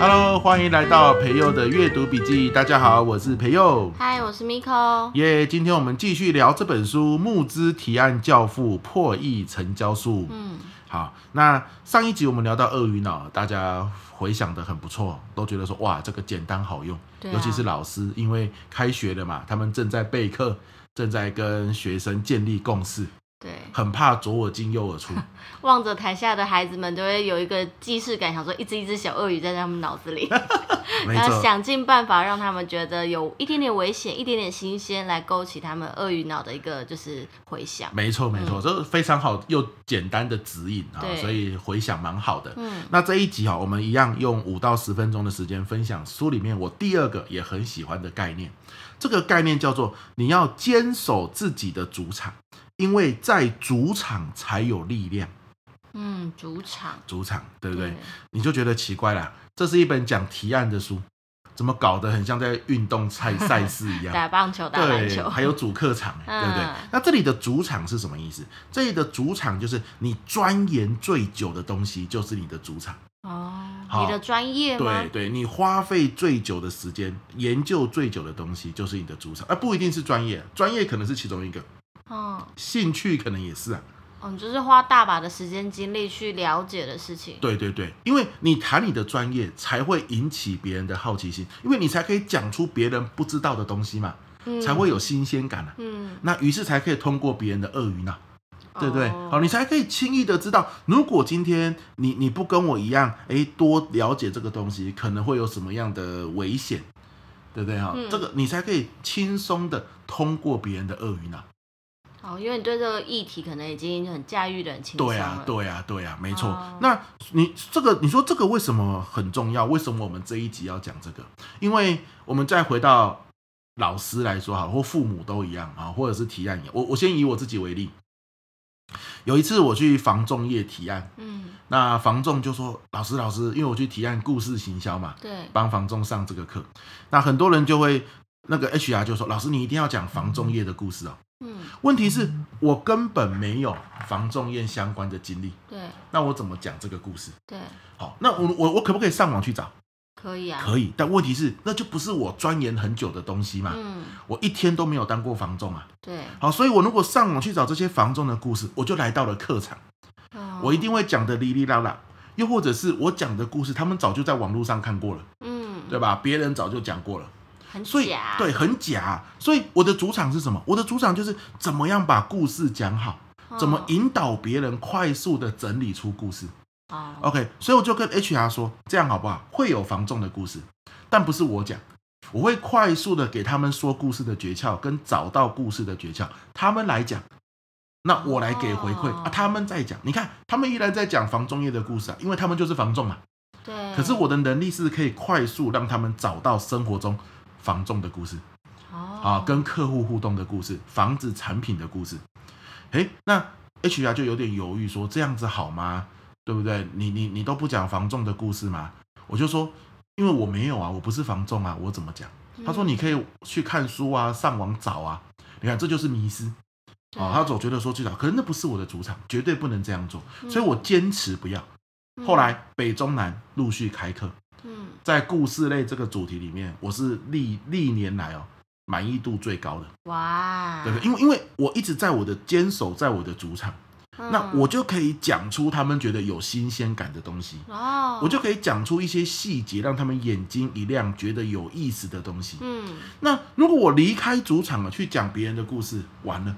Hello，欢迎来到培佑的阅读笔记。大家好，我是培祐。嗨，我是 Miko。耶，今天我们继续聊这本书《募资提案教父破亿成交术》。嗯，好，那上一集我们聊到鳄鱼脑，大家回想的很不错，都觉得说哇，这个简单好用。尤其是老师，因为开学了嘛，他们正在备课，正在跟学生建立共识。对，很怕左耳进右耳出，望着台下的孩子们，都会有一个既视感，想说一只一只小鳄鱼在他们脑子里，然后想尽办法让他们觉得有一点点危险，一点点新鲜，来勾起他们鳄鱼脑的一个就是回想。没错没错，这、是、非常好又简单的指引啊，所以回想蛮好的。嗯，那这一集哈，我们一样用五到十分钟的时间分享书里面我第二个也很喜欢的概念，这个概念叫做你要坚守自己的主场。因为在主场才有力量。嗯，主场，主场，对不对？对，你就觉得奇怪了。这是一本讲提案的书，怎么搞得很像在运动赛赛事一样？打棒球，打篮球，还有主客场，对不对？嗯。那这里的主场是什么意思？这里的主场就是你钻研最久的东西，就是你的主场。哦，你的专业吗？对对，你花费最久的时间研究最久的东西，就是你的主场。而不一定是专业，专业可能是其中一个。哦，兴趣可能也是啊。哦，你就是花大把的时间精力去了解的事情。对对对，因为你谈你的专业，才会引起别人的好奇心，因为你才可以讲出别人不知道的东西嘛，嗯、才会有新鲜感啊。嗯，那于是才可以通过别人的鳄鱼呢，对不对？好、哦，你才可以轻易的知道，如果今天你你不跟我一样，哎，多了解这个东西，可能会有什么样的危险，对不对？哈、嗯，这个你才可以轻松的通过别人的鳄鱼脑。哦，因为你对这个议题可能已经很驾驭的很轻松了。对啊，对啊，对啊，没错。哦、那你这个，你说这个为什么很重要？为什么我们这一集要讲这个？因为我们再回到老师来说哈，或父母都一样啊，或者是提案，我我先以我自己为例。有一次我去防仲业提案，嗯，那房仲就说：“老师，老师，因为我去提案故事行销嘛，对，帮房仲上这个课。那很多人就会那个 HR 就说：‘老师，你一定要讲房仲业的故事哦。’嗯，问题是我根本没有房仲业相关的经历，对，那我怎么讲这个故事？对，好，那我我我可不可以上网去找？可以啊，可以。但问题是，那就不是我钻研很久的东西嘛。嗯，我一天都没有当过房仲啊。对，好，所以我如果上网去找这些房仲的故事，我就来到了客场，哦，我一定会讲的哩哩啦啦。又或者是我讲的故事，他们早就在网络上看过了，嗯，对吧？别人早就讲过了。很假，所以对，很假。所以我的主场是什么？我的主场就是怎么样把故事讲好，哦、怎么引导别人快速的整理出故事。哦、OK，所以我就跟 HR 说，这样好不好？会有防重的故事，但不是我讲，我会快速的给他们说故事的诀窍，跟找到故事的诀窍，他们来讲，那我来给回馈、哦、啊，他们在讲。你看，他们依然在讲房仲业的故事啊，因为他们就是房仲嘛。对。可是我的能力是可以快速让他们找到生活中。房仲的故事，啊，跟客户互动的故事，房子产品的故事，诶，那 HR 就有点犹豫，说这样子好吗？对不对？你你你都不讲房仲的故事吗？我就说，因为我没有啊，我不是房仲啊，我怎么讲？他说你可以去看书啊，上网找啊。你看这就是迷失啊，他总觉得说去找，可是那不是我的主场，绝对不能这样做，所以我坚持不要。后来北中南陆续开课。在故事类这个主题里面，我是历历年来哦满意度最高的哇，对不对？因为因为我一直在我的坚守在我的主场，嗯、那我就可以讲出他们觉得有新鲜感的东西哦，我就可以讲出一些细节，让他们眼睛一亮，觉得有意思的东西。嗯，那如果我离开主场了，去讲别人的故事，完了，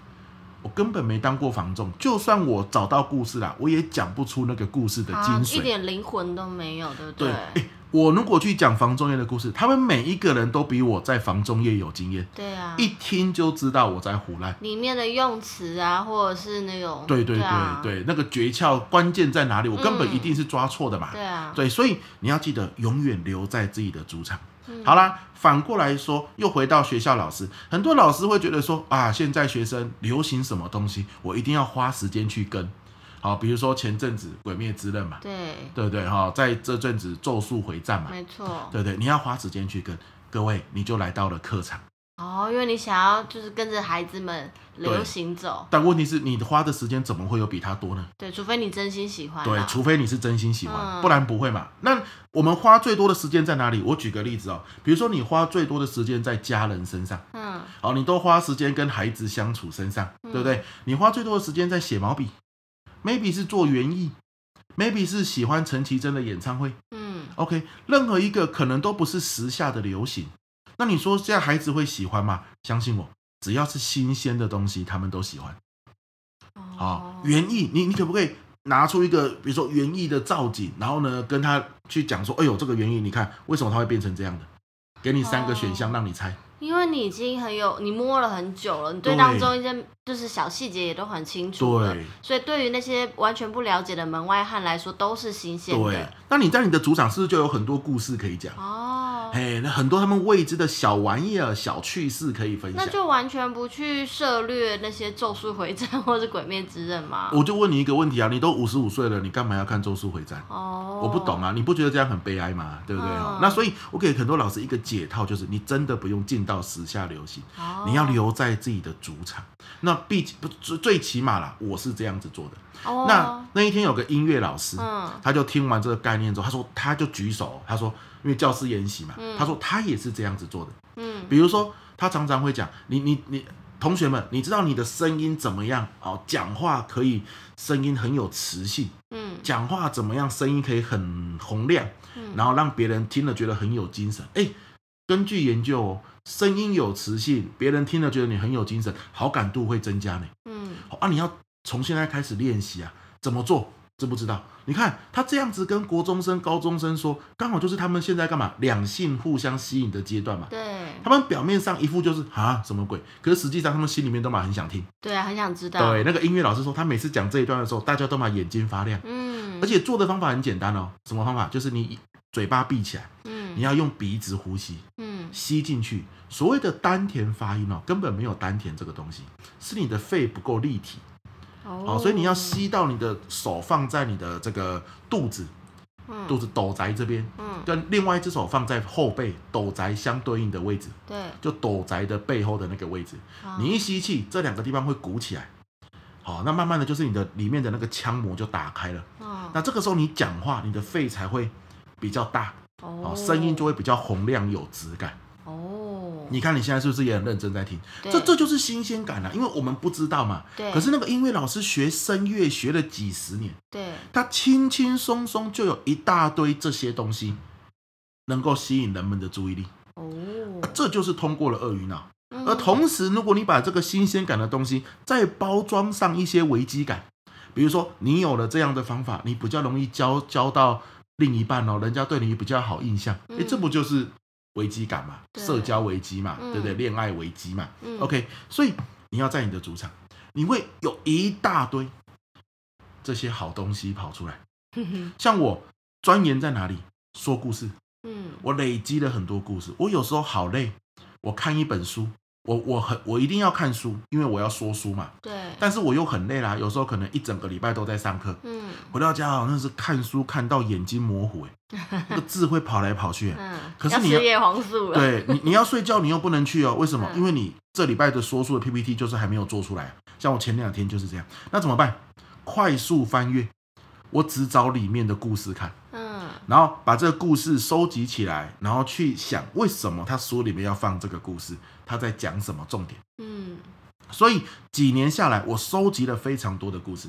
我根本没当过房仲，就算我找到故事了，我也讲不出那个故事的精髓，啊、一点灵魂都没有，对不对？对我如果去讲房中业的故事，他们每一个人都比我在房中业有经验。对啊，一听就知道我在胡烂。里面的用词啊，或者是那种……对对对对，对，啊、那个诀窍关键在哪里？我根本一定是抓错的嘛。嗯、对啊，对，所以你要记得永远留在自己的主场。嗯、好啦，反过来说，又回到学校老师，很多老师会觉得说啊，现在学生流行什么东西，我一定要花时间去跟。好，比如说前阵子《鬼灭之刃》嘛，对，对不对？哈，在这阵子《咒术回战》嘛，没错，对不对？你要花时间去跟各位，你就来到了课场，哦，因为你想要就是跟着孩子们流行走。但问题是，你花的时间怎么会有比他多呢？对，除非你真心喜欢。对，除非你是真心喜欢，嗯、不然不会嘛。那我们花最多的时间在哪里？我举个例子哦，比如说你花最多的时间在家人身上，嗯，好，你都花时间跟孩子相处身上，对不对？嗯、你花最多的时间在写毛笔，maybe 是做园艺。maybe 是喜欢陈绮贞的演唱会，嗯，OK，任何一个可能都不是时下的流行。那你说现在孩子会喜欢吗？相信我，只要是新鲜的东西，他们都喜欢。好，园艺，你你可不可以拿出一个，比如说园艺的造景，然后呢，跟他去讲说，哎呦，这个园艺，你看为什么它会变成这样的？给你三个选项让你猜。因为你已经很有，你摸了很久了，你对当中一些就是小细节也都很清楚了，对，所以对于那些完全不了解的门外汉来说，都是新鲜的。对，那你在你的主场是不是就有很多故事可以讲？哦，嘿，那很多他们未知的小玩意儿、小趣事可以分享。那就完全不去涉略那些《咒术回战》或者《鬼灭之刃》吗？我就问你一个问题啊，你都五十五岁了，你干嘛要看《咒术回战》？哦，我不懂啊，你不觉得这样很悲哀吗？对不对？嗯，那所以，我给很多老师一个解套，就是你真的不用进到时下流行。你要留在自己的主场，那毕竟不最最起码啦，我是这样子做的。Oh. 那那一天有个音乐老师，嗯，他就听完这个概念之后，他说他就举手，他说因为教师研习嘛，嗯，他说他也是这样子做的。嗯，比如说他常常会讲，你你你同学们，你知道你的声音怎么样？哦，讲话可以声音很有磁性，嗯，讲话怎么样？声音可以很洪亮，嗯，然后让别人听了觉得很有精神。哎，根据研究哦。声音有磁性，别人听了觉得你很有精神，好感度会增加呢。嗯，啊，你要从现在开始练习啊，怎么做？知不知道？你看他这样子跟国中生、高中生说，刚好就是他们现在干嘛？两性互相吸引的阶段嘛。对，他们表面上一副就是啊什么鬼，可是实际上他们心里面都嘛很想听。对啊，很想知道。对，那个音乐老师说，他每次讲这一段的时候，大家都嘛眼睛发亮。嗯，而且做的方法很简单哦。什么方法？就是你嘴巴闭起来，嗯，你要用鼻子呼吸，嗯，吸进去。所谓的丹田发音哦，根本没有丹田这个东西，是你的肺不够立体。哦，所以你要吸到你的手放在你的这个肚子，嗯，肚子斗宅这边，嗯，跟另外一只手放在后背斗宅相对应的位置，对，就斗宅的背后的那个位置。你一吸气，这两个地方会鼓起来，好，那慢慢的就是你的里面的那个腔膜就打开了，那这个时候你讲话，你的肺才会比较大，哦，声音就会比较洪亮有质感。你看你现在是不是也很认真在听？这这就是新鲜感啊，因为我们不知道嘛。对。可是那个音乐老师学声乐学了几十年，对，他轻轻松松就有一大堆这些东西，能够吸引人们的注意力。哦。啊，这就是通过了鳄鱼脑。嗯。而同时，如果你把这个新鲜感的东西再包装上一些危机感，比如说你有了这样的方法，你比较容易交交到另一半哦，人家对你比较好印象。哎，嗯，这不就是？危机感嘛，社交危机嘛，嗯、对不对？恋爱危机嘛、嗯、，OK。所以你要在你的主场，你会有一大堆这些好东西跑出来。像我钻研在哪里？说故事。嗯，我累积了很多故事。我有时候好累，我看一本书。我我很我一定要看书，因为我要说书嘛。对。但是我又很累啦，有时候可能一整个礼拜都在上课。嗯。回到家好像是看书看到眼睛模糊，哎，那个字会跑来跑去。嗯。可是你黄素了。对你你要睡觉，你又不能去哦。为什么？嗯、因为你这礼拜的说书的 PPT 就是还没有做出来。像我前两天就是这样。那怎么办？快速翻阅，我只找里面的故事看。嗯。然后把这个故事收集起来，然后去想为什么他书里面要放这个故事。他在讲什么重点？嗯，所以几年下来，我收集了非常多的故事。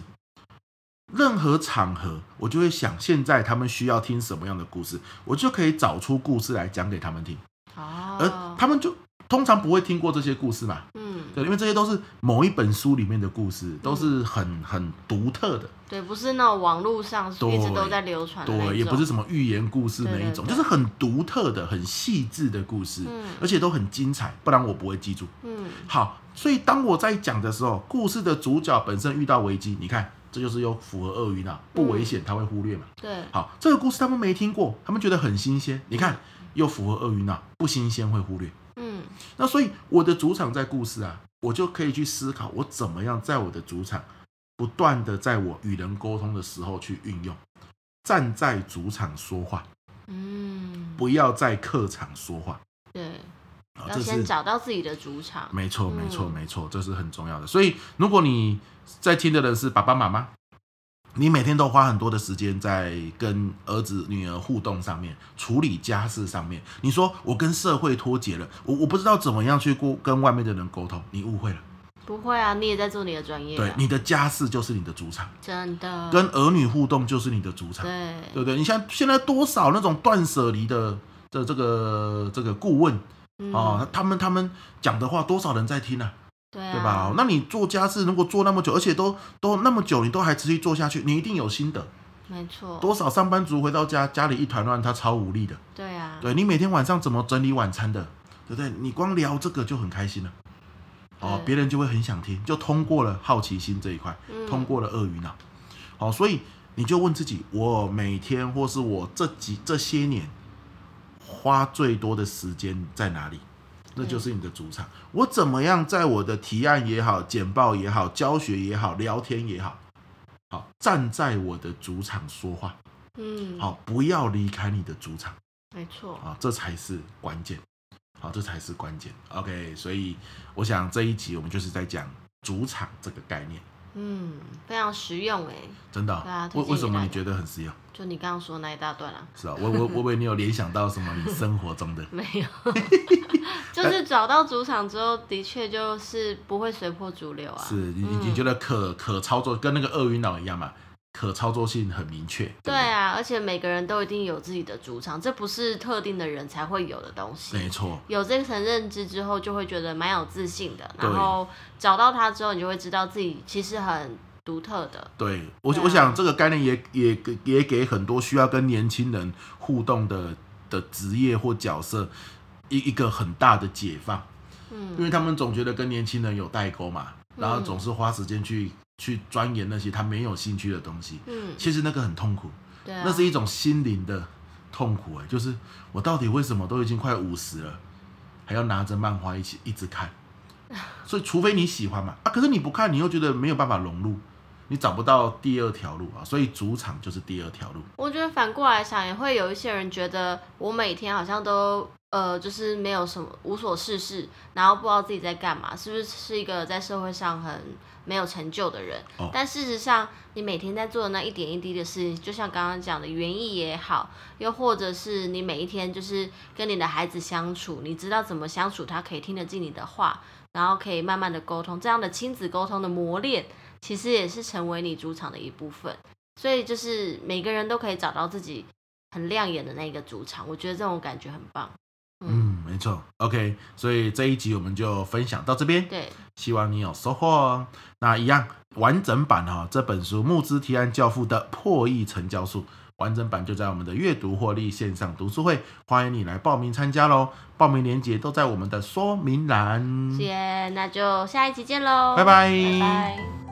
任何场合，我就会想，现在他们需要听什么样的故事，我就可以找出故事来讲给他们听。哦，而他们就通常不会听过这些故事嘛。嗯，对，因为这些都是某一本书里面的故事，都是很很独特的。对，不是那种网络上一直都在流传的。对，也不是什么寓言故事那一种，就是很独特的、很细致的故事，嗯，而且都很精彩，不然我不会记住。嗯，好，所以当我在讲的时候，故事的主角本身遇到危机，你看，这就是又符合鳄鱼脑，不危险他会忽略嘛。对，好，这个故事他们没听过，他们觉得很新鲜，你看又符合鳄鱼脑，不新鲜会忽略。嗯，那所以我的主场在故事啊，我就可以去思考我怎么样在我的主场。不断的在我与人沟通的时候去运用，站在主场说话，嗯，不要在客场说话，对要先找到自己的主场。没错，没错，没错，这是很重要的。所以，如果你在听的人是爸爸妈妈，你每天都花很多的时间在跟儿子、女儿互动上面，处理家事上面。你说我跟社会脱节了，我我不知道怎么样去过跟外面的人沟通，你误会了。不会啊，你也在做你的专业啊。对，你的家事就是你的主场，真的。跟儿女互动就是你的主场，对，对不对？你像现在多少那种断舍离的的这个这个顾问啊，嗯，哦，他们他们讲的话，多少人在听？啊？对啊，对吧？那你做家事如果做那么久，而且都都那么久，你都还持续做下去，你一定有心得。没错。多少上班族回到家，家里一团乱，他超无力的。对啊。对，你每天晚上怎么整理晚餐的，对不对？你光聊这个就很开心了。哦，别人就会很想听，就通过了好奇心这一块，通过了鳄鱼脑。好、哦，所以你就问自己：我每天或是我这几这些年花最多的时间在哪里？那就是你的主场。我怎么样在我的提案也好、简报也好、教学也好、聊天也好，好站在我的主场说话。嗯，好，不要离开你的主场。没错。啊，这才是关键。好，这才是关键。OK，所以我想这一集我们就是在讲主场这个概念。嗯，非常实用哎，真的。对啊，为为什么你觉得很实用？就你刚刚说那一大段啊。是啊，我我我以为你有联想到什么？你生活中的 没有，就是找到主场之后，的确就是不会随波逐流啊。是你你觉得可可操作，跟那个鳄鱼脑一样嘛？可操作性很明确。对，啊，而且每个人都一定有自己的主场，这不是特定的人才会有的东西。没错，有这层认知之后，就会觉得蛮有自信的。然后找到它之后，你就会知道自己其实很独特的。对我，对啊、我想这个概念也也也给很多需要跟年轻人互动的的职业或角色一一个很大的解放。嗯，因为他们总觉得跟年轻人有代沟嘛，然后总是花时间去。去钻研那些他没有兴趣的东西，嗯，其实那个很痛苦，对啊，那是一种心灵的痛苦哎，就是我到底为什么都已经快五十了，还要拿着漫画一起一直看，所以除非你喜欢嘛，啊，可是你不看，你又觉得没有办法融入，你找不到第二条路啊，所以主场就是第二条路。我觉得反过来想，也会有一些人觉得我每天好像都呃，就是没有什么无所事事，然后不知道自己在干嘛，是不是是一个在社会上很。没有成就的人，但事实上，你每天在做的那一点一滴的事情，就像刚刚讲的园艺也好，又或者是你每一天就是跟你的孩子相处，你知道怎么相处，他可以听得进你的话，然后可以慢慢的沟通，这样的亲子沟通的磨练，其实也是成为你主场的一部分。所以就是每个人都可以找到自己很亮眼的那个主场，我觉得这种感觉很棒。嗯，没错，OK，所以这一集我们就分享到这边。对，希望你有收获哦。那一样完整版哈，这本书《募资提案教父的破亿成交术》完整版就在我们的阅读获利线上读书会，欢迎你来报名参加喽。报名链接都在我们的说明栏。谢谢，那就下一集见喽，拜拜。拜拜。